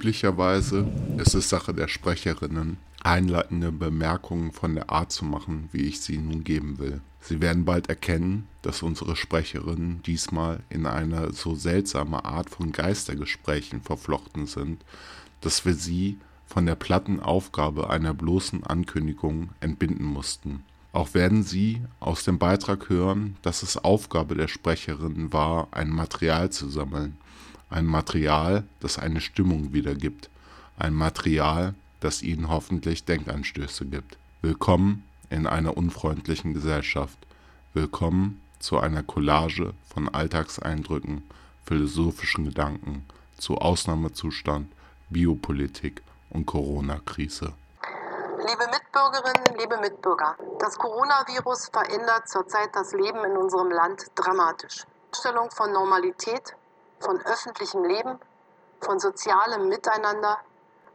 Üblicherweise ist es Sache der Sprecherinnen, einleitende Bemerkungen von der Art zu machen, wie ich sie nun geben will. Sie werden bald erkennen, dass unsere Sprecherinnen diesmal in eine so seltsame Art von Geistergesprächen verflochten sind, dass wir sie von der platten Aufgabe einer bloßen Ankündigung entbinden mussten. Auch werden Sie aus dem Beitrag hören, dass es Aufgabe der Sprecherinnen war, ein Material zu sammeln. Ein Material, das eine Stimmung wiedergibt. Ein Material, das Ihnen hoffentlich Denkanstöße gibt. Willkommen in einer unfreundlichen Gesellschaft. Willkommen zu einer Collage von Alltagseindrücken, philosophischen Gedanken zu Ausnahmezustand, Biopolitik und Corona-Krise. Liebe Mitbürgerinnen, liebe Mitbürger, das Coronavirus verändert zurzeit das Leben in unserem Land dramatisch. Stellung von Normalität, von öffentlichem Leben, von sozialem Miteinander,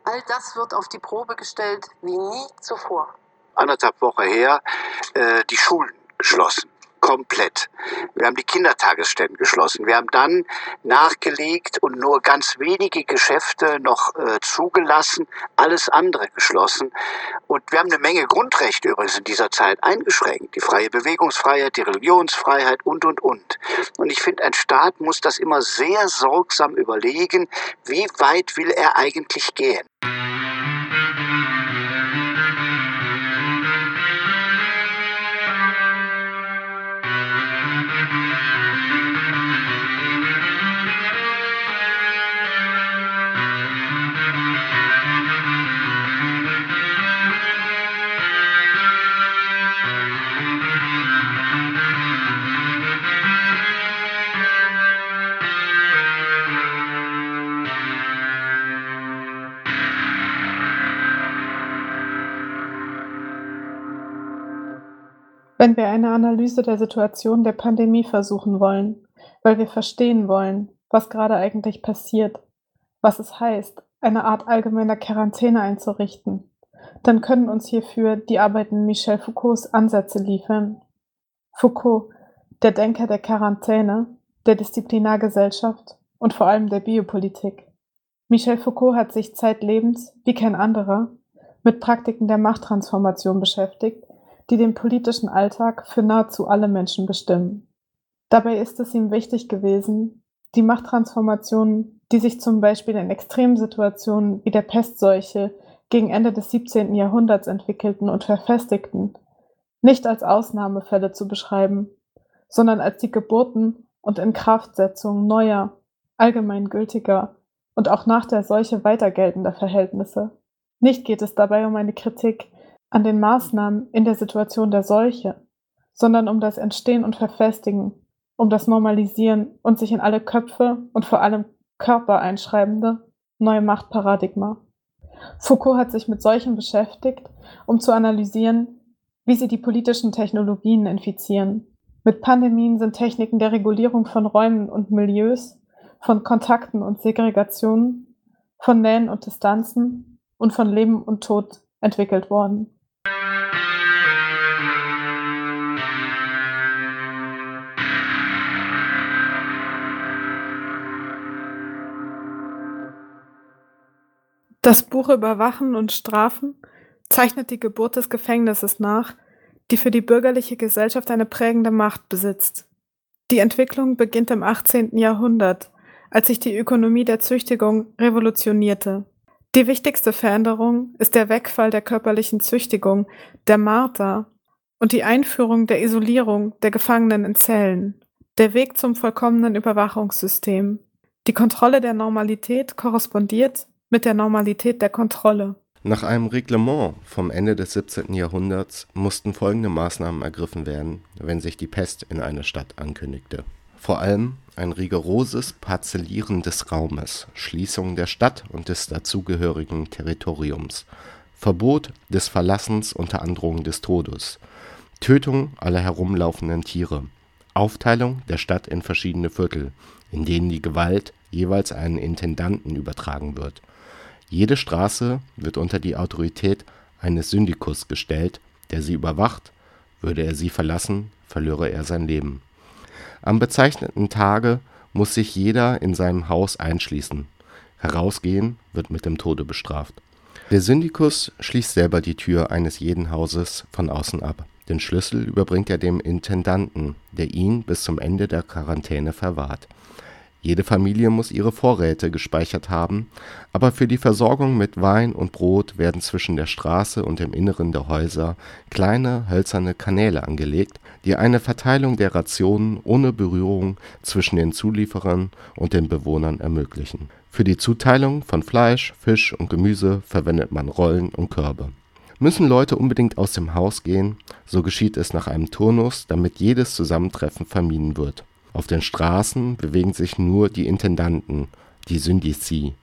all das wird auf die Probe gestellt wie nie zuvor. Anderthalb Wochen her äh, die Schulen geschlossen komplett. Wir haben die Kindertagesstätten geschlossen. Wir haben dann nachgelegt und nur ganz wenige Geschäfte noch äh, zugelassen, alles andere geschlossen. Und wir haben eine Menge Grundrechte übrigens in dieser Zeit eingeschränkt. Die freie Bewegungsfreiheit, die Religionsfreiheit und, und, und. Und ich finde, ein Staat muss das immer sehr sorgsam überlegen, wie weit will er eigentlich gehen. Wenn wir eine Analyse der Situation der Pandemie versuchen wollen, weil wir verstehen wollen, was gerade eigentlich passiert, was es heißt, eine Art allgemeiner Quarantäne einzurichten, dann können uns hierfür die Arbeiten Michel Foucaults Ansätze liefern. Foucault, der Denker der Quarantäne, der Disziplinargesellschaft und vor allem der Biopolitik. Michel Foucault hat sich zeitlebens, wie kein anderer, mit Praktiken der Machttransformation beschäftigt die den politischen Alltag für nahezu alle Menschen bestimmen. Dabei ist es ihm wichtig gewesen, die Machttransformationen, die sich zum Beispiel in Extremsituationen wie der Pestseuche gegen Ende des 17. Jahrhunderts entwickelten und verfestigten, nicht als Ausnahmefälle zu beschreiben, sondern als die Geburten und Inkraftsetzung neuer, allgemeingültiger und auch nach der Seuche weiter geltender Verhältnisse. Nicht geht es dabei um eine Kritik an den Maßnahmen in der Situation der Seuche, sondern um das Entstehen und Verfestigen, um das Normalisieren und sich in alle Köpfe und vor allem Körper einschreibende neue Machtparadigma. Foucault hat sich mit solchen beschäftigt, um zu analysieren, wie sie die politischen Technologien infizieren. Mit Pandemien sind Techniken der Regulierung von Räumen und Milieus, von Kontakten und Segregationen, von Nähen und Distanzen und von Leben und Tod entwickelt worden. Das Buch Überwachen und Strafen zeichnet die Geburt des Gefängnisses nach, die für die bürgerliche Gesellschaft eine prägende Macht besitzt. Die Entwicklung beginnt im 18. Jahrhundert, als sich die Ökonomie der Züchtigung revolutionierte. Die wichtigste Veränderung ist der Wegfall der körperlichen Züchtigung, der Marter, und die Einführung der Isolierung der Gefangenen in Zellen, der Weg zum vollkommenen Überwachungssystem. Die Kontrolle der Normalität korrespondiert mit der Normalität der Kontrolle. Nach einem Reglement vom Ende des 17. Jahrhunderts mussten folgende Maßnahmen ergriffen werden, wenn sich die Pest in einer Stadt ankündigte. Vor allem ein rigoroses Parzellieren des Raumes, Schließung der Stadt und des dazugehörigen Territoriums, Verbot des Verlassens unter Androhung des Todes, Tötung aller herumlaufenden Tiere, Aufteilung der Stadt in verschiedene Viertel, in denen die Gewalt jeweils einen Intendanten übertragen wird jede Straße wird unter die Autorität eines Syndikus gestellt, der sie überwacht, würde er sie verlassen, verlöre er sein Leben. Am bezeichneten Tage muss sich jeder in seinem Haus einschließen. Herausgehen wird mit dem Tode bestraft. Der Syndikus schließt selber die Tür eines jeden Hauses von außen ab. Den Schlüssel überbringt er dem Intendanten, der ihn bis zum Ende der Quarantäne verwahrt jede Familie muss ihre Vorräte gespeichert haben, aber für die Versorgung mit Wein und Brot werden zwischen der Straße und dem Inneren der Häuser kleine hölzerne Kanäle angelegt, die eine Verteilung der Rationen ohne Berührung zwischen den Zulieferern und den Bewohnern ermöglichen. Für die Zuteilung von Fleisch, Fisch und Gemüse verwendet man Rollen und Körbe. Müssen Leute unbedingt aus dem Haus gehen, so geschieht es nach einem Turnus, damit jedes Zusammentreffen vermieden wird auf den Straßen bewegen sich nur die Intendanten, die Syndizi,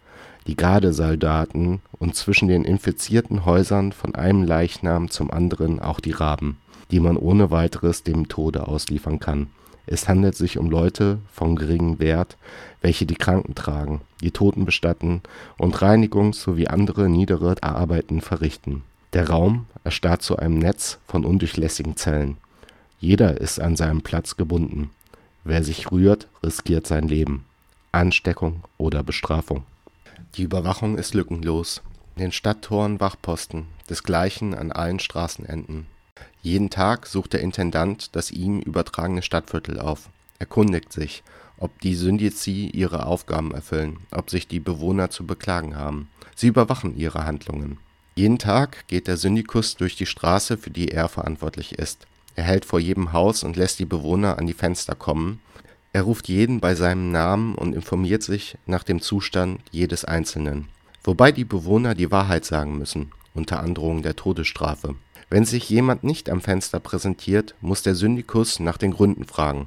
die Gardesoldaten und zwischen den infizierten Häusern von einem Leichnam zum anderen auch die Raben, die man ohne weiteres dem Tode ausliefern kann. Es handelt sich um Leute von geringem Wert, welche die Kranken tragen, die Toten bestatten und Reinigungs- sowie andere niedere Arbeiten verrichten. Der Raum erstarrt zu einem Netz von undurchlässigen Zellen. Jeder ist an seinem Platz gebunden. Wer sich rührt, riskiert sein Leben. Ansteckung oder Bestrafung. Die Überwachung ist lückenlos. In den Stadttoren Wachposten, desgleichen an allen Straßenenden. Jeden Tag sucht der Intendant das ihm übertragene Stadtviertel auf, erkundigt sich, ob die Syndizi ihre Aufgaben erfüllen, ob sich die Bewohner zu beklagen haben. Sie überwachen ihre Handlungen. Jeden Tag geht der Syndikus durch die Straße, für die er verantwortlich ist. Er hält vor jedem Haus und lässt die Bewohner an die Fenster kommen. Er ruft jeden bei seinem Namen und informiert sich nach dem Zustand jedes Einzelnen. Wobei die Bewohner die Wahrheit sagen müssen, unter Androhung der Todesstrafe. Wenn sich jemand nicht am Fenster präsentiert, muss der Syndikus nach den Gründen fragen.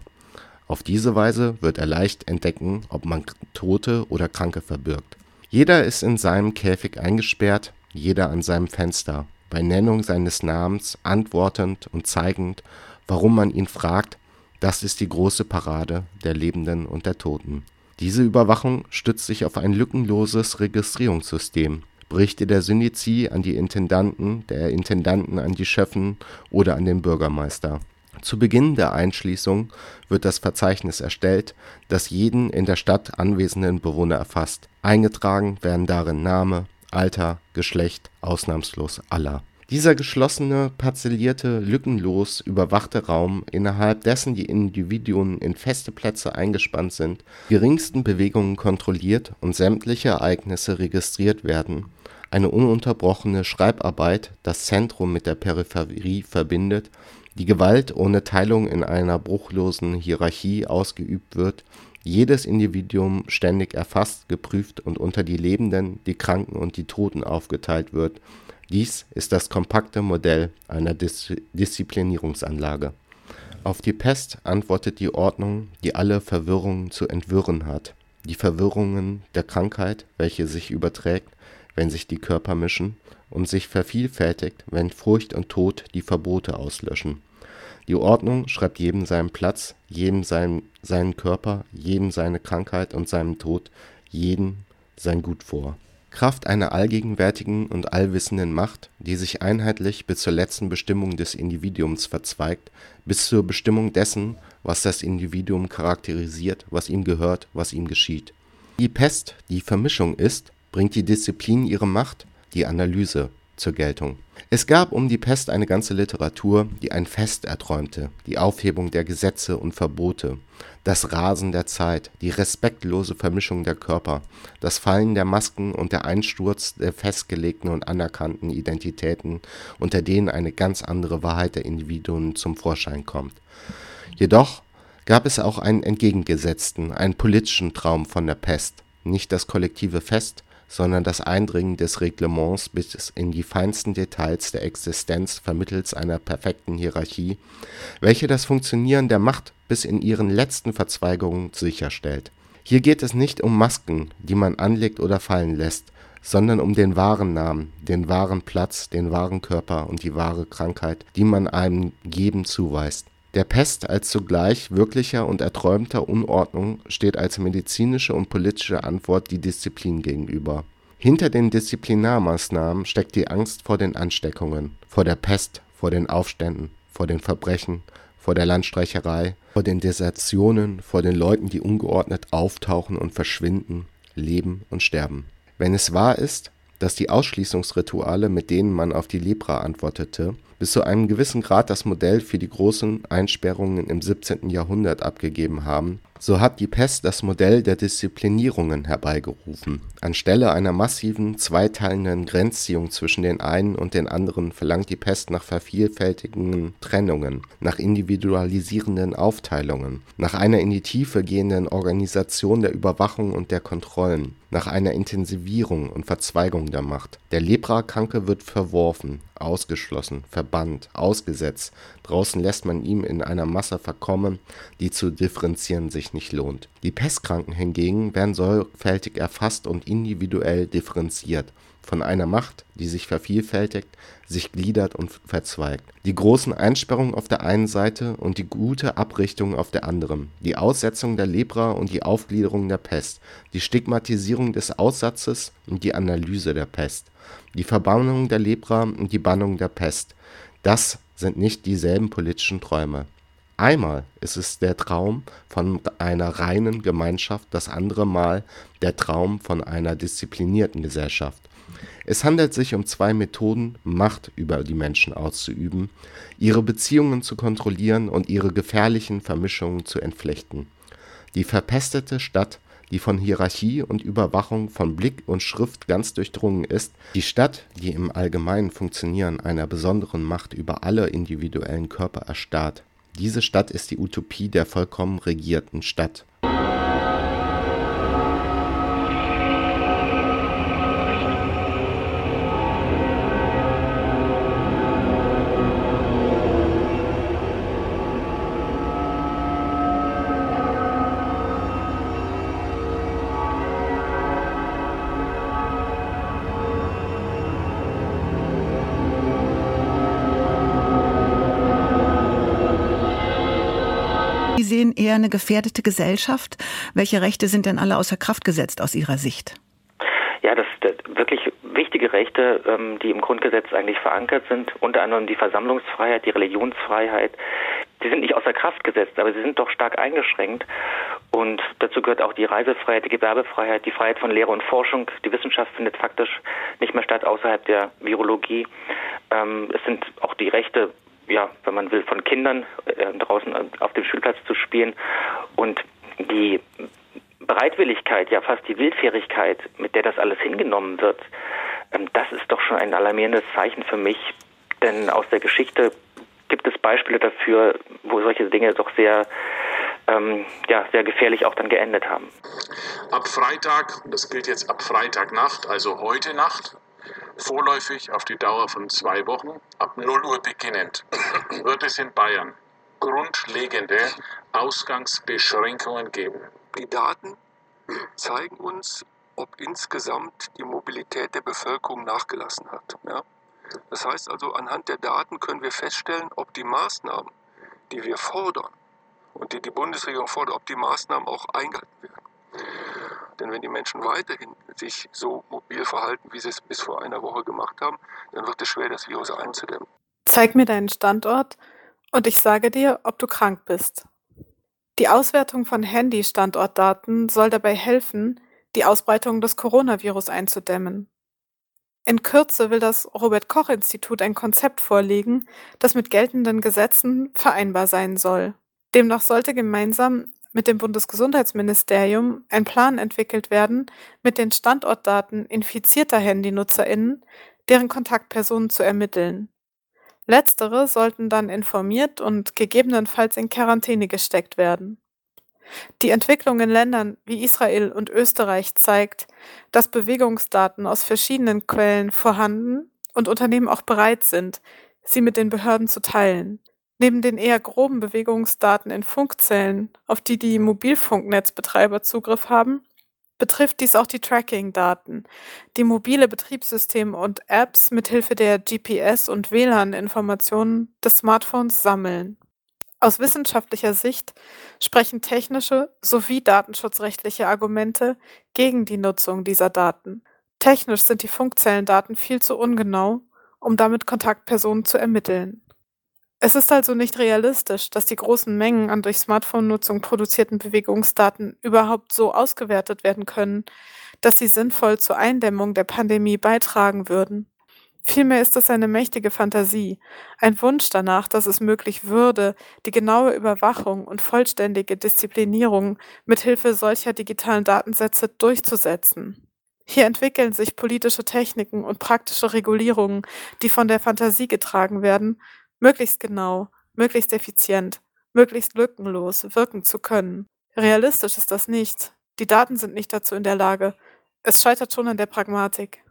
Auf diese Weise wird er leicht entdecken, ob man Tote oder Kranke verbirgt. Jeder ist in seinem Käfig eingesperrt, jeder an seinem Fenster bei Nennung seines Namens antwortend und zeigend, warum man ihn fragt, das ist die große Parade der Lebenden und der Toten. Diese Überwachung stützt sich auf ein lückenloses Registrierungssystem. Berichte der Syndizi an die Intendanten, der Intendanten an die Schöffen oder an den Bürgermeister. Zu Beginn der Einschließung wird das Verzeichnis erstellt, das jeden in der Stadt anwesenden Bewohner erfasst. Eingetragen werden darin Name, Alter, Geschlecht, ausnahmslos aller. Dieser geschlossene, parzellierte, lückenlos überwachte Raum, innerhalb dessen die Individuen in feste Plätze eingespannt sind, geringsten Bewegungen kontrolliert und sämtliche Ereignisse registriert werden, eine ununterbrochene Schreibarbeit das Zentrum mit der Peripherie verbindet, die Gewalt ohne Teilung in einer bruchlosen Hierarchie ausgeübt wird jedes Individuum ständig erfasst, geprüft und unter die Lebenden, die Kranken und die Toten aufgeteilt wird. Dies ist das kompakte Modell einer Dis Disziplinierungsanlage. Auf die Pest antwortet die Ordnung, die alle Verwirrungen zu entwirren hat. Die Verwirrungen der Krankheit, welche sich überträgt, wenn sich die Körper mischen, und sich vervielfältigt, wenn Furcht und Tod die Verbote auslöschen die Ordnung schreibt jedem seinen Platz, jedem seinen, seinen Körper, jedem seine Krankheit und seinen Tod, jedem sein Gut vor. Kraft einer allgegenwärtigen und allwissenden Macht, die sich einheitlich bis zur letzten Bestimmung des Individuums verzweigt, bis zur Bestimmung dessen, was das Individuum charakterisiert, was ihm gehört, was ihm geschieht. Die Pest, die Vermischung ist, bringt die Disziplin ihre Macht, die Analyse, zur Geltung. Es gab um die Pest eine ganze Literatur, die ein Fest erträumte, die Aufhebung der Gesetze und Verbote, das Rasen der Zeit, die respektlose Vermischung der Körper, das Fallen der Masken und der Einsturz der festgelegten und anerkannten Identitäten, unter denen eine ganz andere Wahrheit der Individuen zum Vorschein kommt. Jedoch gab es auch einen entgegengesetzten, einen politischen Traum von der Pest, nicht das kollektive Fest, sondern das Eindringen des Reglements bis in die feinsten Details der Existenz vermittels einer perfekten Hierarchie, welche das Funktionieren der Macht bis in ihren letzten Verzweigungen sicherstellt. Hier geht es nicht um Masken, die man anlegt oder fallen lässt, sondern um den wahren Namen, den wahren Platz, den wahren Körper und die wahre Krankheit, die man einem jedem zuweist der Pest als zugleich wirklicher und erträumter Unordnung steht als medizinische und politische Antwort die Disziplin gegenüber. Hinter den Disziplinarmaßnahmen steckt die Angst vor den Ansteckungen, vor der Pest, vor den Aufständen, vor den Verbrechen, vor der Landstreicherei, vor den Desertionen, vor den Leuten, die ungeordnet auftauchen und verschwinden. leben und sterben. Wenn es wahr ist, dass die Ausschließungsrituale, mit denen man auf die Lepra antwortete, bis zu einem gewissen Grad das Modell für die großen Einsperrungen im 17. Jahrhundert abgegeben haben, so hat die Pest das Modell der Disziplinierungen herbeigerufen. Anstelle einer massiven, zweiteilenden Grenzziehung zwischen den einen und den anderen verlangt die Pest nach vervielfältigenden Trennungen, nach individualisierenden Aufteilungen, nach einer in die Tiefe gehenden Organisation der Überwachung und der Kontrollen, nach einer Intensivierung und Verzweigung der Macht. Der Leprakranke wird verworfen, ausgeschlossen, verbannt, ausgesetzt, draußen lässt man ihn in einer Masse verkommen, die zu differenzieren sich nicht lohnt. Die Pestkranken hingegen werden sorgfältig erfasst und individuell differenziert. Von einer Macht, die sich vervielfältigt, sich gliedert und verzweigt. Die großen Einsperrungen auf der einen Seite und die gute Abrichtung auf der anderen, die Aussetzung der Lepra und die Aufgliederung der Pest, die Stigmatisierung des Aussatzes und die Analyse der Pest, die Verbannung der Lepra und die Bannung der Pest. Das sind nicht dieselben politischen Träume. Einmal ist es der Traum von einer reinen Gemeinschaft, das andere Mal der Traum von einer disziplinierten Gesellschaft. Es handelt sich um zwei Methoden, Macht über die Menschen auszuüben, ihre Beziehungen zu kontrollieren und ihre gefährlichen Vermischungen zu entflechten. Die verpestete Stadt, die von Hierarchie und Überwachung von Blick und Schrift ganz durchdrungen ist, die Stadt, die im allgemeinen Funktionieren einer besonderen Macht über alle individuellen Körper erstarrt. Diese Stadt ist die Utopie der vollkommen regierten Stadt eher eine gefährdete Gesellschaft. Welche Rechte sind denn alle außer Kraft gesetzt aus Ihrer Sicht? Ja, das, das wirklich wichtige Rechte, ähm, die im Grundgesetz eigentlich verankert sind, unter anderem die Versammlungsfreiheit, die Religionsfreiheit, die sind nicht außer Kraft gesetzt, aber sie sind doch stark eingeschränkt. Und dazu gehört auch die Reisefreiheit, die Gewerbefreiheit, die Freiheit von Lehre und Forschung. Die Wissenschaft findet faktisch nicht mehr statt außerhalb der Virologie. Ähm, es sind auch die Rechte ja, wenn man will, von Kindern äh, draußen auf dem Spielplatz zu spielen. Und die Bereitwilligkeit, ja fast die Wildfährigkeit, mit der das alles hingenommen wird, ähm, das ist doch schon ein alarmierendes Zeichen für mich. Denn aus der Geschichte gibt es Beispiele dafür, wo solche Dinge doch sehr, ähm, ja, sehr gefährlich auch dann geendet haben. Ab Freitag, das gilt jetzt ab Freitagnacht, also heute Nacht, Vorläufig auf die Dauer von zwei Wochen, ab 0 Uhr beginnend, wird es in Bayern grundlegende Ausgangsbeschränkungen geben. Die Daten zeigen uns, ob insgesamt die Mobilität der Bevölkerung nachgelassen hat. Ja? Das heißt also, anhand der Daten können wir feststellen, ob die Maßnahmen, die wir fordern und die die Bundesregierung fordert, ob die Maßnahmen auch eingehalten werden. Denn wenn die Menschen weiterhin sich so mobil verhalten, wie sie es bis vor einer Woche gemacht haben, dann wird es schwer, das Virus einzudämmen. Zeig mir deinen Standort und ich sage dir, ob du krank bist. Die Auswertung von Handy-Standortdaten soll dabei helfen, die Ausbreitung des Coronavirus einzudämmen. In Kürze will das Robert Koch Institut ein Konzept vorlegen, das mit geltenden Gesetzen vereinbar sein soll. Demnach sollte gemeinsam mit dem Bundesgesundheitsministerium ein Plan entwickelt werden, mit den Standortdaten infizierter Handynutzerinnen deren Kontaktpersonen zu ermitteln. Letztere sollten dann informiert und gegebenenfalls in Quarantäne gesteckt werden. Die Entwicklung in Ländern wie Israel und Österreich zeigt, dass Bewegungsdaten aus verschiedenen Quellen vorhanden und Unternehmen auch bereit sind, sie mit den Behörden zu teilen. Neben den eher groben Bewegungsdaten in Funkzellen, auf die die Mobilfunknetzbetreiber Zugriff haben, betrifft dies auch die Tracking-Daten, die mobile Betriebssysteme und Apps mithilfe der GPS- und WLAN-Informationen des Smartphones sammeln. Aus wissenschaftlicher Sicht sprechen technische sowie datenschutzrechtliche Argumente gegen die Nutzung dieser Daten. Technisch sind die Funkzellendaten viel zu ungenau, um damit Kontaktpersonen zu ermitteln. Es ist also nicht realistisch, dass die großen Mengen an durch Smartphone-Nutzung produzierten Bewegungsdaten überhaupt so ausgewertet werden können, dass sie sinnvoll zur Eindämmung der Pandemie beitragen würden. Vielmehr ist es eine mächtige Fantasie, ein Wunsch danach, dass es möglich würde, die genaue Überwachung und vollständige Disziplinierung mithilfe solcher digitalen Datensätze durchzusetzen. Hier entwickeln sich politische Techniken und praktische Regulierungen, die von der Fantasie getragen werden, möglichst genau, möglichst effizient, möglichst lückenlos wirken zu können. Realistisch ist das nicht. Die Daten sind nicht dazu in der Lage. Es scheitert schon an der Pragmatik.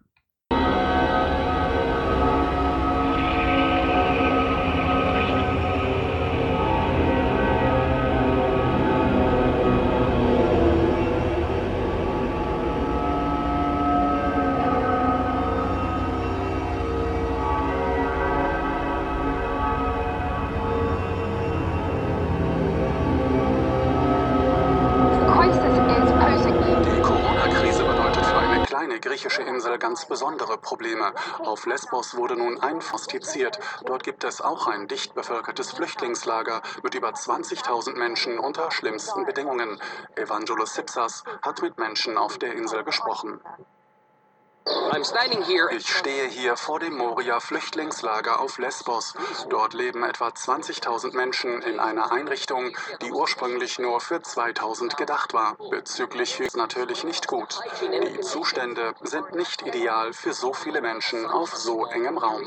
Ganz besondere Probleme. Auf Lesbos wurde nun einfostiziert. Dort gibt es auch ein dicht bevölkertes Flüchtlingslager mit über 20.000 Menschen unter schlimmsten Bedingungen. Evangelos Sipsas hat mit Menschen auf der Insel gesprochen. Ich stehe hier vor dem Moria-Flüchtlingslager auf Lesbos. Dort leben etwa 20.000 Menschen in einer Einrichtung, die ursprünglich nur für 2.000 gedacht war. Bezüglich ist natürlich nicht gut. Die Zustände sind nicht ideal für so viele Menschen auf so engem Raum.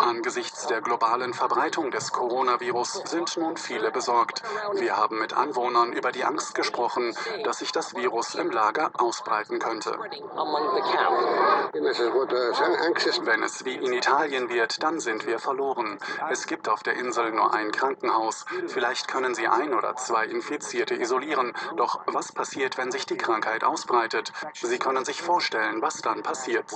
Angesichts der globalen Verbreitung des Coronavirus sind nun viele besorgt. Wir haben mit Anwohnern über die Angst gesprochen, dass sich das Virus im Lager ausbreiten könnte. Wenn es wie in Italien wird, dann sind wir verloren. Es gibt auf der Insel nur ein Krankenhaus. Vielleicht können sie ein oder zwei Infizierte isolieren. Doch was passiert, wenn sich die Krankheit ausbreitet? Sie können sich vorstellen, was dann passiert.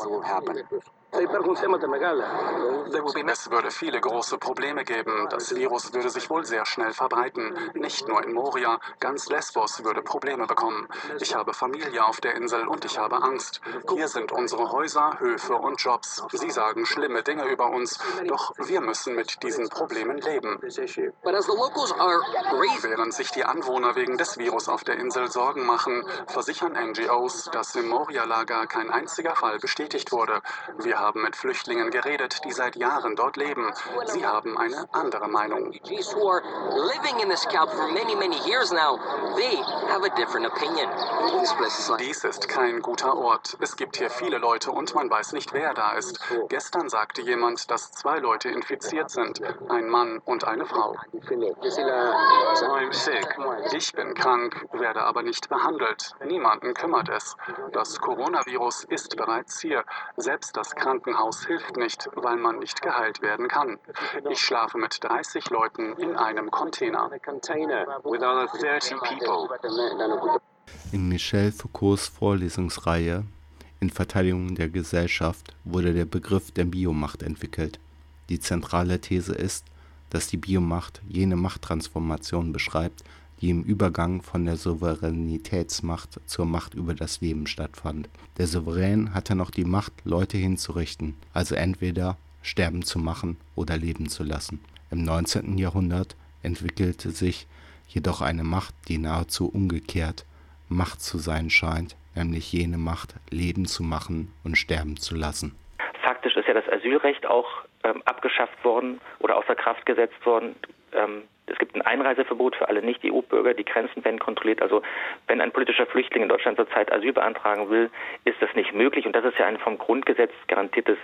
Es würde viele große Probleme geben. Das Virus würde sich wohl sehr schnell verbreiten. Nicht nur in Moria, ganz Lesbos würde Probleme bekommen. Ich habe Familie auf der Insel und ich habe Angst. Hier sind unsere Häuser, Höfe und Jobs. Sie sagen schlimme Dinge über uns, doch wir müssen mit diesen Problemen leben. Während sich die Anwohner wegen des Virus auf der Insel Sorgen machen, versichern NGOs, dass im Moria-Lager kein einziger Fall bestätigt wurde. Wir haben mit Flüchtlingen geredet, die seit Jahren dort leben. Sie haben eine andere Meinung. Dies ist kein guter Ort. Es gibt hier viele Leute und man weiß nicht, wer da ist. Gestern sagte jemand, dass zwei Leute infiziert sind. Ein Mann und eine Frau. Ich bin krank, werde aber nicht behandelt. Niemanden kümmert es. Das Coronavirus ist bereits hier. Selbst das Krankenhaus Krankenhaus hilft nicht, weil man nicht geheilt werden kann. Ich schlafe mit 30 Leuten in einem Container. In Michel Foucaults Vorlesungsreihe In Verteidigung der Gesellschaft wurde der Begriff der Biomacht entwickelt. Die zentrale These ist, dass die Biomacht jene Machttransformation beschreibt, die im Übergang von der Souveränitätsmacht zur Macht über das Leben stattfand. Der Souverän hatte noch die Macht, Leute hinzurichten, also entweder sterben zu machen oder leben zu lassen. Im 19. Jahrhundert entwickelte sich jedoch eine Macht, die nahezu umgekehrt Macht zu sein scheint, nämlich jene Macht, Leben zu machen und sterben zu lassen. Faktisch ist ja das Asylrecht auch ähm, abgeschafft worden oder außer Kraft gesetzt worden. Ähm, es gibt ein Einreiseverbot für alle Nicht-EU-Bürger, die Grenzen werden kontrolliert. Also wenn ein politischer Flüchtling in Deutschland zurzeit Asyl beantragen will, ist das nicht möglich. Und das ist ja ein vom Grundgesetz garantiertes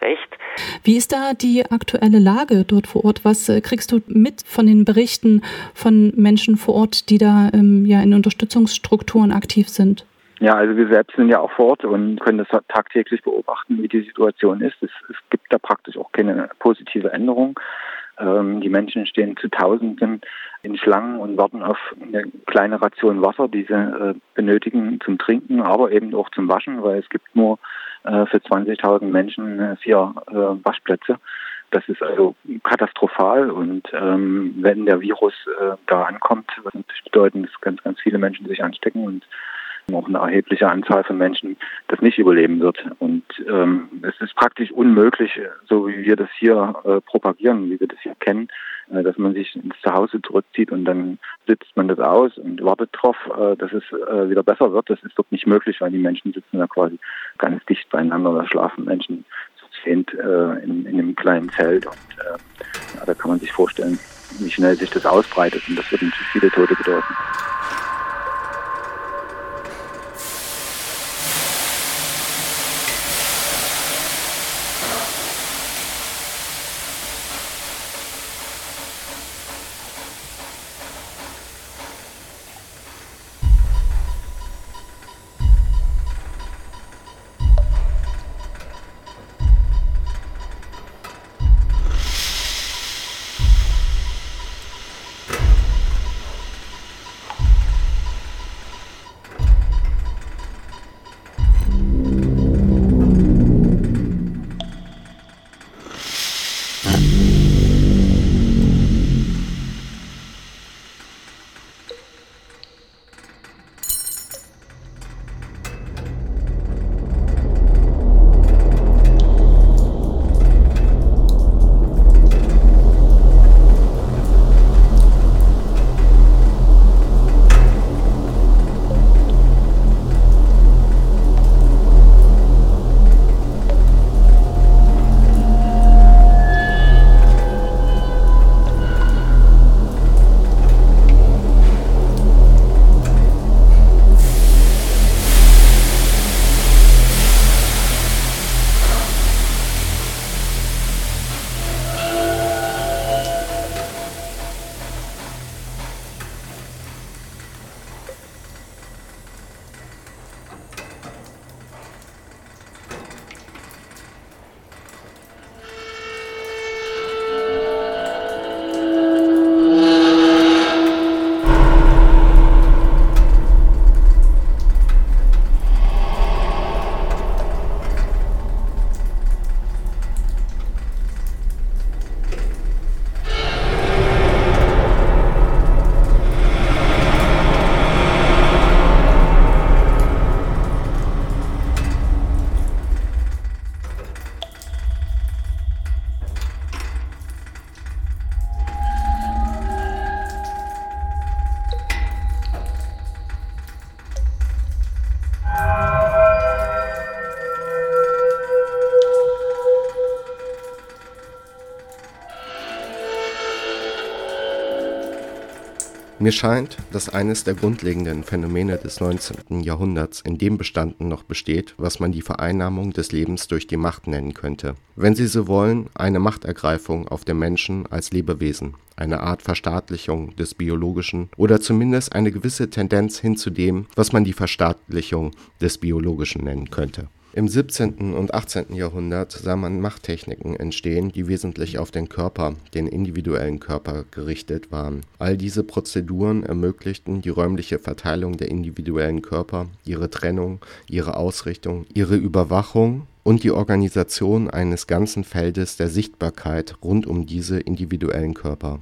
Recht. Wie ist da die aktuelle Lage dort vor Ort? Was äh, kriegst du mit von den Berichten von Menschen vor Ort, die da ähm, ja in Unterstützungsstrukturen aktiv sind? Ja, also wir selbst sind ja auch vor Ort und können das tagtäglich beobachten, wie die Situation ist. Es, es gibt da praktisch auch keine positive Änderung. Ähm, die Menschen stehen zu Tausenden in Schlangen und warten auf eine kleine Ration Wasser, die sie äh, benötigen zum Trinken, aber eben auch zum Waschen, weil es gibt nur äh, für 20.000 Menschen äh, vier Waschplätze. Das ist also katastrophal und ähm, wenn der Virus da ankommt, wird natürlich bedeuten, dass ganz, ganz viele Menschen sich anstecken und noch eine erhebliche Anzahl von Menschen das nicht überleben wird. Und ähm, es ist praktisch unmöglich, so wie wir das hier äh, propagieren, wie wir das hier kennen, äh, dass man sich ins Zuhause zurückzieht und dann sitzt man das aus und wartet darauf, äh, dass es äh, wieder besser wird. Das ist dort nicht möglich, weil die Menschen sitzen da quasi ganz dicht beieinander. Da schlafen Menschen zu zehnt äh, in, in einem kleinen Zelt und äh, ja, da kann man sich vorstellen, wie schnell sich das ausbreitet und das wird uns viele Tote bedeuten. Mir scheint, dass eines der grundlegenden Phänomene des 19. Jahrhunderts in dem bestanden noch besteht, was man die Vereinnahmung des Lebens durch die Macht nennen könnte. Wenn Sie so wollen, eine Machtergreifung auf den Menschen als Lebewesen, eine Art Verstaatlichung des Biologischen oder zumindest eine gewisse Tendenz hin zu dem, was man die Verstaatlichung des Biologischen nennen könnte im 17. und 18. Jahrhundert sah man Machttechniken entstehen, die wesentlich auf den Körper, den individuellen Körper, gerichtet waren. All diese Prozeduren ermöglichten die räumliche Verteilung der individuellen Körper, ihre Trennung, ihre Ausrichtung, ihre Überwachung und die Organisation eines ganzen Feldes der Sichtbarkeit rund um diese individuellen Körper.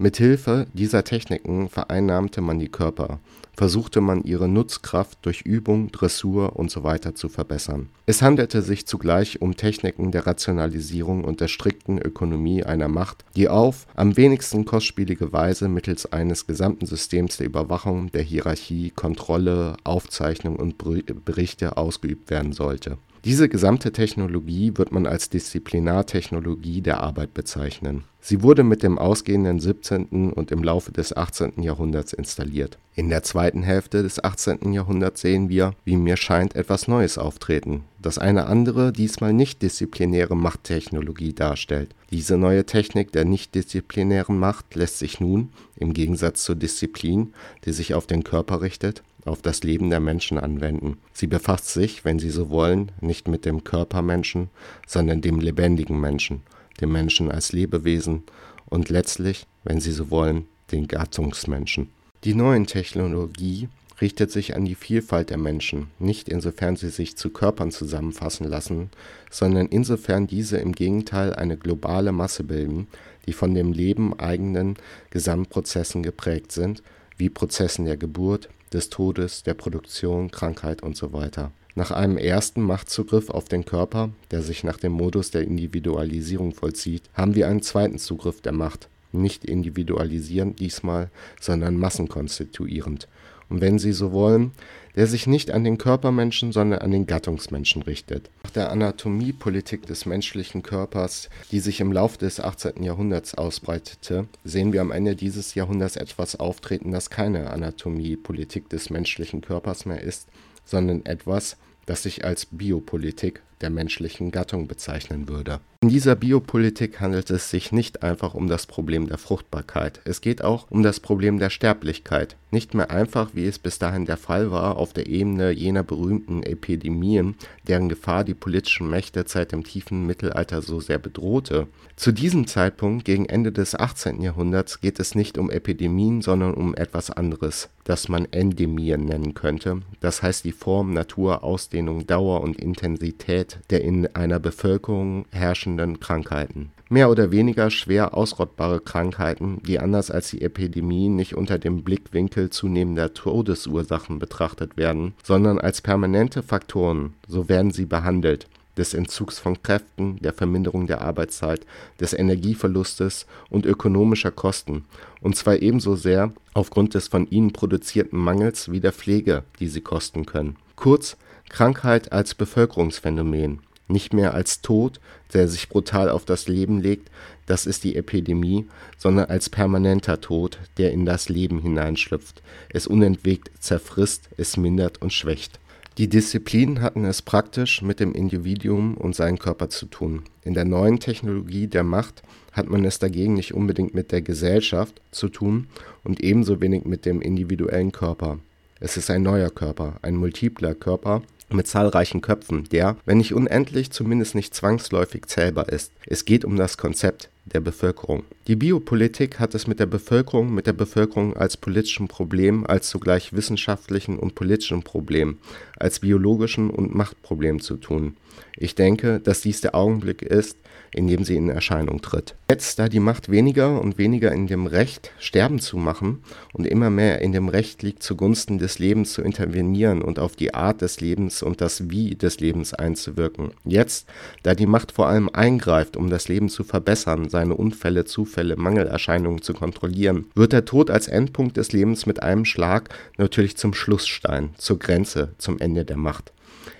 Mithilfe dieser Techniken vereinnahmte man die Körper versuchte man ihre Nutzkraft durch Übung, Dressur usw. zu verbessern. Es handelte sich zugleich um Techniken der Rationalisierung und der strikten Ökonomie einer Macht, die auf am wenigsten kostspielige Weise mittels eines gesamten Systems der Überwachung, der Hierarchie, Kontrolle, Aufzeichnung und Berichte ausgeübt werden sollte diese gesamte Technologie wird man als Disziplinartechnologie der Arbeit bezeichnen. Sie wurde mit dem ausgehenden 17. und im Laufe des 18. Jahrhunderts installiert. In der zweiten Hälfte des 18. Jahrhunderts sehen wir, wie mir scheint, etwas Neues auftreten, das eine andere, diesmal nicht-disziplinäre Machttechnologie darstellt. Diese neue Technik der nicht-disziplinären Macht lässt sich nun, im Gegensatz zur Disziplin, die sich auf den Körper richtet, auf das Leben der Menschen anwenden. Sie befasst sich, wenn Sie so wollen, nicht mit dem Körpermenschen, sondern dem lebendigen Menschen, dem Menschen als Lebewesen und letztlich, wenn Sie so wollen, den Gattungsmenschen. Die neuen Technologie richtet sich an die Vielfalt der Menschen, nicht insofern sie sich zu Körpern zusammenfassen lassen, sondern insofern diese im Gegenteil eine globale Masse bilden, die von dem Leben eigenen Gesamtprozessen geprägt sind, wie Prozessen der Geburt, des Todes, der Produktion, Krankheit und so weiter. Nach einem ersten Machtzugriff auf den Körper, der sich nach dem Modus der Individualisierung vollzieht, haben wir einen zweiten Zugriff der Macht, nicht individualisierend diesmal, sondern massenkonstituierend. Und wenn Sie so wollen, der sich nicht an den Körpermenschen, sondern an den Gattungsmenschen richtet. Nach der Anatomiepolitik des menschlichen Körpers, die sich im Laufe des 18. Jahrhunderts ausbreitete, sehen wir am Ende dieses Jahrhunderts etwas auftreten, das keine Anatomiepolitik des menschlichen Körpers mehr ist, sondern etwas, das sich als Biopolitik der menschlichen Gattung bezeichnen würde. In dieser Biopolitik handelt es sich nicht einfach um das Problem der Fruchtbarkeit, es geht auch um das Problem der Sterblichkeit. Nicht mehr einfach, wie es bis dahin der Fall war, auf der Ebene jener berühmten Epidemien, deren Gefahr die politischen Mächte seit dem tiefen Mittelalter so sehr bedrohte. Zu diesem Zeitpunkt, gegen Ende des 18. Jahrhunderts, geht es nicht um Epidemien, sondern um etwas anderes, das man Endemien nennen könnte, das heißt die Form, Natur, Ausdehnung, Dauer und Intensität der in einer Bevölkerung herrschenden Krankheiten. Mehr oder weniger schwer ausrottbare Krankheiten, die anders als die Epidemien nicht unter dem Blickwinkel zunehmender Todesursachen betrachtet werden, sondern als permanente Faktoren, so werden sie behandelt, des Entzugs von Kräften, der Verminderung der Arbeitszeit, des Energieverlustes und ökonomischer Kosten, und zwar ebenso sehr aufgrund des von ihnen produzierten Mangels wie der Pflege, die sie kosten können. Kurz Krankheit als Bevölkerungsphänomen, nicht mehr als Tod, der sich brutal auf das Leben legt, das ist die Epidemie, sondern als permanenter Tod, der in das Leben hineinschlüpft, es unentwegt zerfrisst, es mindert und schwächt. Die Disziplinen hatten es praktisch mit dem Individuum und seinem Körper zu tun. In der neuen Technologie der Macht hat man es dagegen nicht unbedingt mit der Gesellschaft zu tun und ebenso wenig mit dem individuellen Körper. Es ist ein neuer Körper, ein multipler Körper, mit zahlreichen Köpfen, der, wenn nicht unendlich, zumindest nicht zwangsläufig zählbar ist. Es geht um das Konzept der Bevölkerung. Die Biopolitik hat es mit der Bevölkerung, mit der Bevölkerung als politischem Problem, als zugleich wissenschaftlichen und politischen Problem, als biologischen und Machtproblem zu tun. Ich denke, dass dies der Augenblick ist, in dem sie in Erscheinung tritt. Jetzt, da die Macht weniger und weniger in dem Recht, sterben zu machen und immer mehr in dem Recht liegt, zugunsten des Lebens zu intervenieren und auf die Art des Lebens und das Wie des Lebens einzuwirken. Jetzt, da die Macht vor allem eingreift, um das Leben zu verbessern, seine Unfälle, Zufälle, Mangelerscheinungen zu kontrollieren, wird der Tod als Endpunkt des Lebens mit einem Schlag natürlich zum Schlussstein, zur Grenze, zum Ende der Macht.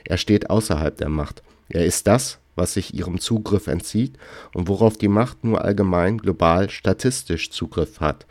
Er steht außerhalb der Macht. Er ist das, was sich ihrem Zugriff entzieht und worauf die Macht nur allgemein, global, statistisch Zugriff hat.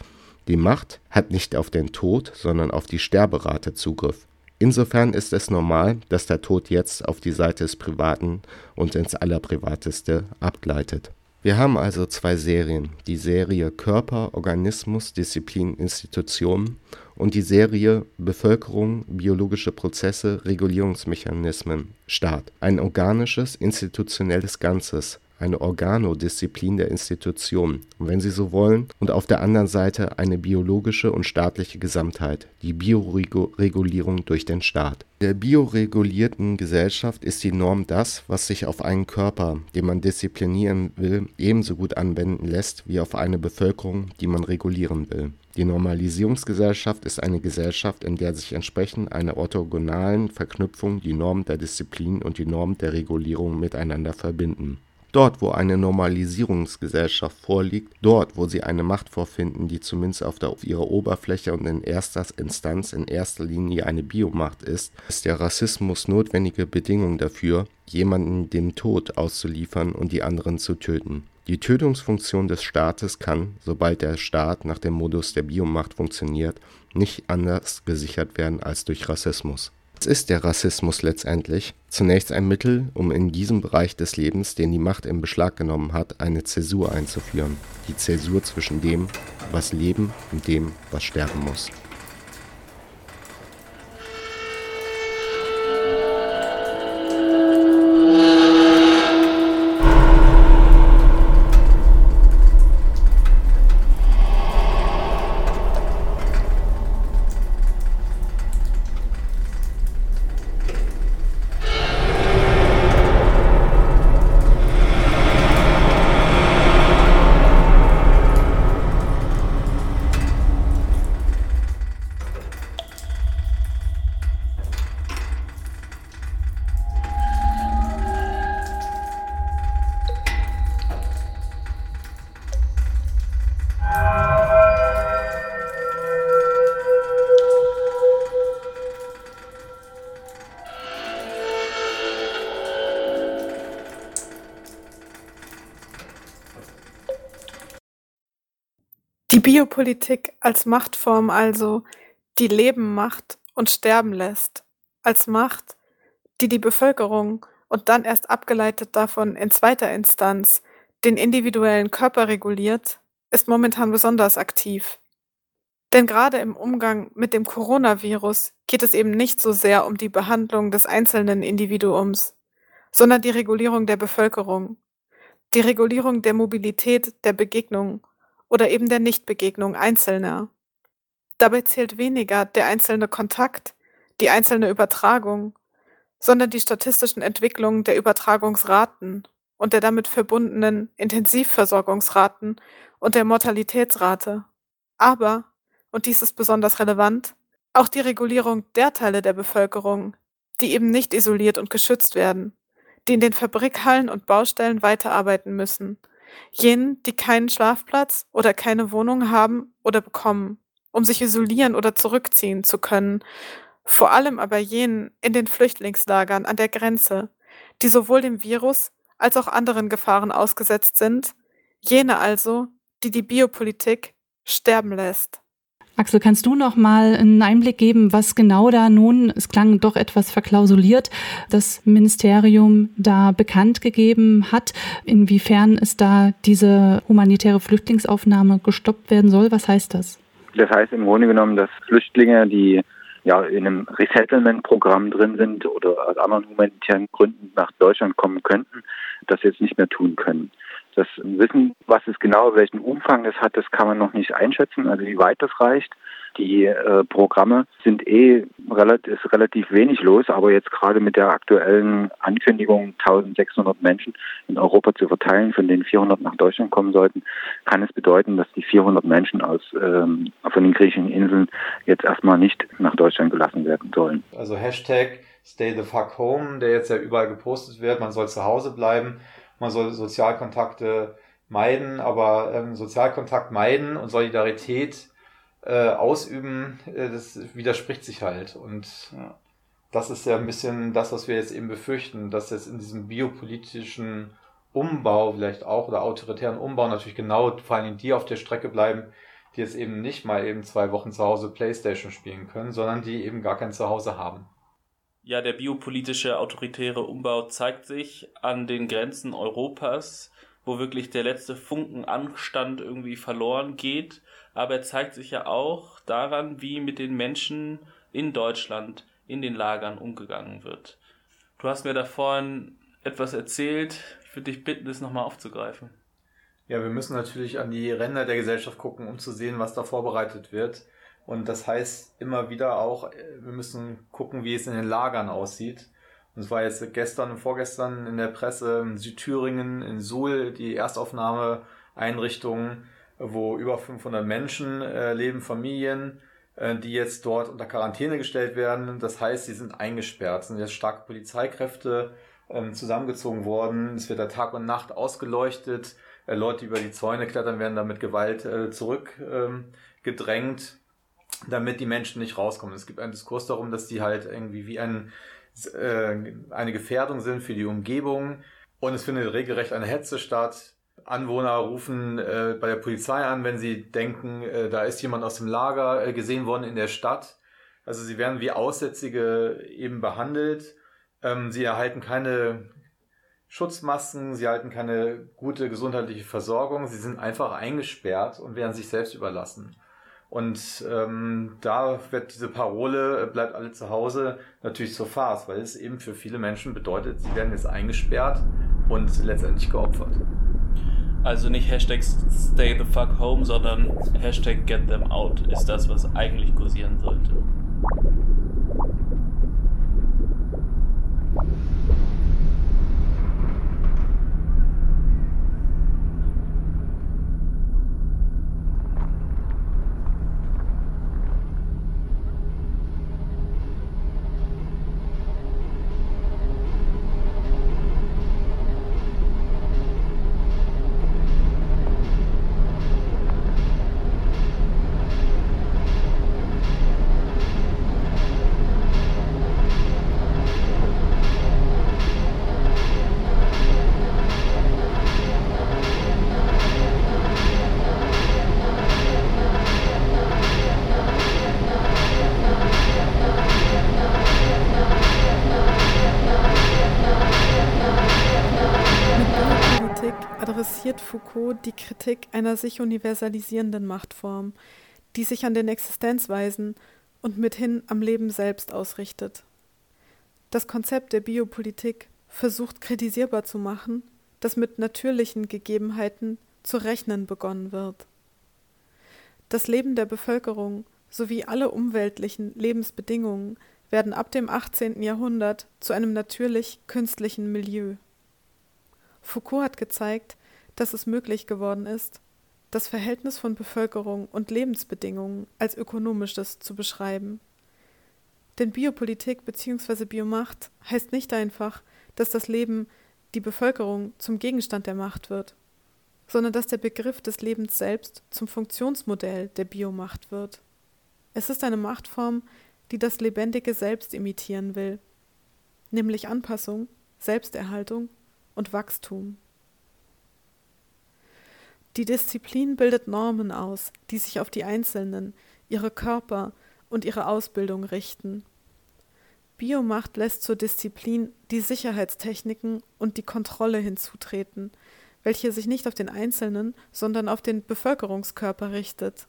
Die Macht hat nicht auf den Tod, sondern auf die Sterberate Zugriff. Insofern ist es normal, dass der Tod jetzt auf die Seite des Privaten und ins Allerprivateste abgleitet. Wir haben also zwei Serien, die Serie Körper, Organismus, Disziplin, Institution und die Serie Bevölkerung, biologische Prozesse, Regulierungsmechanismen, Staat. Ein organisches, institutionelles Ganzes, eine Organodisziplin der Institution, wenn Sie so wollen, und auf der anderen Seite eine biologische und staatliche Gesamtheit, die Bioregulierung durch den Staat. Der bioregulierten Gesellschaft ist die Norm das, was sich auf einen Körper, den man disziplinieren will, ebenso gut anwenden lässt wie auf eine Bevölkerung, die man regulieren will. Die Normalisierungsgesellschaft ist eine Gesellschaft, in der sich entsprechend einer orthogonalen Verknüpfung die Norm der Disziplin und die Norm der Regulierung miteinander verbinden Dort, wo eine Normalisierungsgesellschaft vorliegt, dort, wo sie eine Macht vorfinden, die zumindest auf, ihrer Oberfläche und in erster Instanz in erster Linie eine Biomacht ist, ist der Rassismus notwendige Bedingung dafür, jemanden dem Tod auszuliefern und die anderen zu töten. Die Tötungsfunktion des Staates kann, sobald der Staat nach dem Modus der Biomacht funktioniert, nicht anders gesichert werden als durch Rassismus ist der Rassismus letztendlich? Zunächst ein Mittel, um in diesem Bereich des Lebens, den die Macht in Beschlag genommen hat, eine Zäsur einzuführen. Die Zäsur zwischen dem, was leben und dem, was sterben muss. Die Biopolitik als Machtform also, die Leben macht und sterben lässt, als Macht, die die Bevölkerung und dann erst abgeleitet davon in zweiter Instanz den individuellen Körper reguliert, ist momentan besonders aktiv. Denn gerade im Umgang mit dem Coronavirus geht es eben nicht so sehr um die Behandlung des einzelnen Individuums, sondern die Regulierung der Bevölkerung, die Regulierung der Mobilität, der Begegnung oder eben der Nichtbegegnung Einzelner. Dabei zählt weniger der einzelne Kontakt, die einzelne Übertragung, sondern die statistischen Entwicklungen der Übertragungsraten und der damit verbundenen Intensivversorgungsraten und der Mortalitätsrate. Aber, und dies ist besonders relevant, auch die Regulierung der Teile der Bevölkerung, die eben nicht isoliert und geschützt werden, die in den Fabrikhallen und Baustellen weiterarbeiten müssen, jenen, die keinen Schlafplatz oder keine Wohnung haben oder bekommen, um sich isolieren oder zurückziehen zu können, vor allem aber jenen in den Flüchtlingslagern an der Grenze, die sowohl dem Virus als auch anderen Gefahren ausgesetzt sind, jene also, die die Biopolitik sterben lässt. Axel, kannst du noch mal einen Einblick geben, was genau da nun, es klang doch etwas verklausuliert, das Ministerium da bekannt gegeben hat, inwiefern es da diese humanitäre Flüchtlingsaufnahme gestoppt werden soll? Was heißt das? Das heißt im Grunde genommen, dass Flüchtlinge, die ja in einem Resettlement-Programm drin sind oder aus anderen humanitären Gründen nach Deutschland kommen könnten, das jetzt nicht mehr tun können. Das Wissen, was es genau, welchen Umfang es hat, das kann man noch nicht einschätzen, also wie weit das reicht. Die äh, Programme sind eh relativ, ist relativ wenig los, aber jetzt gerade mit der aktuellen Ankündigung, 1600 Menschen in Europa zu verteilen, von denen 400 nach Deutschland kommen sollten, kann es bedeuten, dass die 400 Menschen aus, ähm, von den griechischen Inseln jetzt erstmal nicht nach Deutschland gelassen werden sollen. Also Hashtag Stay the fuck home, der jetzt ja überall gepostet wird, man soll zu Hause bleiben man soll Sozialkontakte meiden, aber ähm, Sozialkontakt meiden und Solidarität äh, ausüben, äh, das widerspricht sich halt. Und ja. das ist ja ein bisschen das, was wir jetzt eben befürchten, dass jetzt in diesem biopolitischen Umbau vielleicht auch oder autoritären Umbau natürlich genau vor allem die auf der Strecke bleiben, die jetzt eben nicht mal eben zwei Wochen zu Hause Playstation spielen können, sondern die eben gar kein Zuhause haben. Ja, der biopolitische autoritäre Umbau zeigt sich an den Grenzen Europas, wo wirklich der letzte Funken Anstand irgendwie verloren geht. Aber er zeigt sich ja auch daran, wie mit den Menschen in Deutschland in den Lagern umgegangen wird. Du hast mir da vorhin etwas erzählt. Ich würde dich bitten, das nochmal aufzugreifen. Ja, wir müssen natürlich an die Ränder der Gesellschaft gucken, um zu sehen, was da vorbereitet wird. Und das heißt immer wieder auch, äh, wir müssen gucken, wie es in den Lagern aussieht. Und es war jetzt gestern und vorgestern in der Presse in Südthüringen, in Suhl, die Erstaufnahmeeinrichtungen, wo über 500 Menschen äh, leben, Familien, äh, die jetzt dort unter Quarantäne gestellt werden. Das heißt, sie sind eingesperrt, sind jetzt starke Polizeikräfte ähm, zusammengezogen worden. Es wird da Tag und Nacht ausgeleuchtet. Leute, die über die Zäune klettern, werden da mit Gewalt zurückgedrängt. Damit die Menschen nicht rauskommen. Es gibt einen Diskurs darum, dass die halt irgendwie wie ein, äh, eine Gefährdung sind für die Umgebung und es findet regelrecht eine Hetze statt. Anwohner rufen äh, bei der Polizei an, wenn sie denken, äh, da ist jemand aus dem Lager äh, gesehen worden in der Stadt. Also sie werden wie Aussätzige eben behandelt. Ähm, sie erhalten keine Schutzmasken, sie erhalten keine gute gesundheitliche Versorgung. Sie sind einfach eingesperrt und werden sich selbst überlassen. Und ähm, da wird diese Parole, äh, bleibt alle zu Hause, natürlich zur Farce, weil es eben für viele Menschen bedeutet, sie werden jetzt eingesperrt und letztendlich geopfert. Also nicht Hashtag Stay the fuck home, sondern Hashtag Get them out ist das, was eigentlich kursieren sollte. Foucault die Kritik einer sich universalisierenden Machtform, die sich an den Existenzweisen und mithin am Leben selbst ausrichtet. Das Konzept der Biopolitik versucht kritisierbar zu machen, dass mit natürlichen Gegebenheiten zu rechnen begonnen wird. Das Leben der Bevölkerung sowie alle umweltlichen Lebensbedingungen werden ab dem 18. Jahrhundert zu einem natürlich-künstlichen Milieu. Foucault hat gezeigt, dass es möglich geworden ist, das Verhältnis von Bevölkerung und Lebensbedingungen als ökonomisches zu beschreiben. Denn Biopolitik bzw. Biomacht heißt nicht einfach, dass das Leben, die Bevölkerung zum Gegenstand der Macht wird, sondern dass der Begriff des Lebens selbst zum Funktionsmodell der Biomacht wird. Es ist eine Machtform, die das lebendige Selbst imitieren will, nämlich Anpassung, Selbsterhaltung und Wachstum. Die Disziplin bildet Normen aus, die sich auf die Einzelnen, ihre Körper und ihre Ausbildung richten. Biomacht lässt zur Disziplin die Sicherheitstechniken und die Kontrolle hinzutreten, welche sich nicht auf den Einzelnen, sondern auf den Bevölkerungskörper richtet.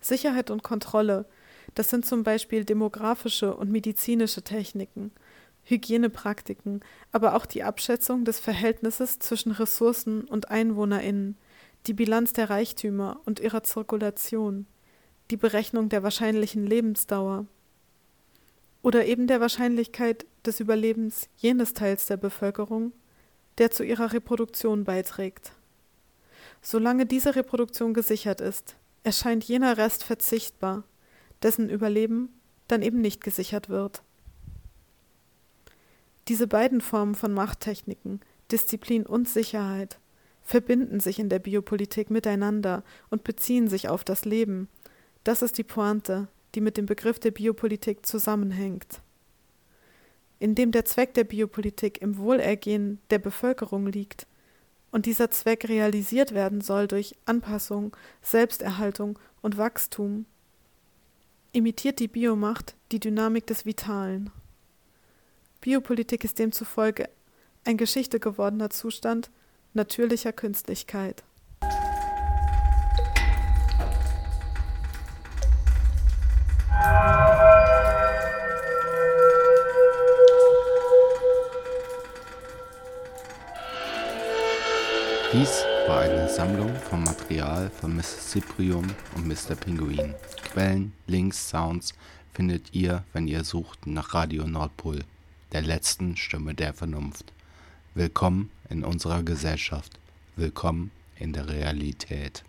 Sicherheit und Kontrolle, das sind zum Beispiel demografische und medizinische Techniken, Hygienepraktiken, aber auch die Abschätzung des Verhältnisses zwischen Ressourcen und EinwohnerInnen, die Bilanz der Reichtümer und ihrer Zirkulation, die Berechnung der wahrscheinlichen Lebensdauer oder eben der Wahrscheinlichkeit des Überlebens jenes Teils der Bevölkerung, der zu ihrer Reproduktion beiträgt. Solange diese Reproduktion gesichert ist, erscheint jener Rest verzichtbar, dessen Überleben dann eben nicht gesichert wird. Diese beiden Formen von Machttechniken, Disziplin und Sicherheit, verbinden sich in der Biopolitik miteinander und beziehen sich auf das Leben. Das ist die Pointe, die mit dem Begriff der Biopolitik zusammenhängt. Indem der Zweck der Biopolitik im Wohlergehen der Bevölkerung liegt und dieser Zweck realisiert werden soll durch Anpassung, Selbsterhaltung und Wachstum, imitiert die Biomacht die Dynamik des Vitalen. Biopolitik ist demzufolge ein Geschichte gewordener Zustand natürlicher Künstlichkeit. Dies war eine Sammlung von Material von Mrs. Cyprium und Mr. Pinguin. Quellen, Links, Sounds findet ihr, wenn ihr sucht nach Radio Nordpol, der letzten Stimme der Vernunft. Willkommen in unserer Gesellschaft. Willkommen in der Realität.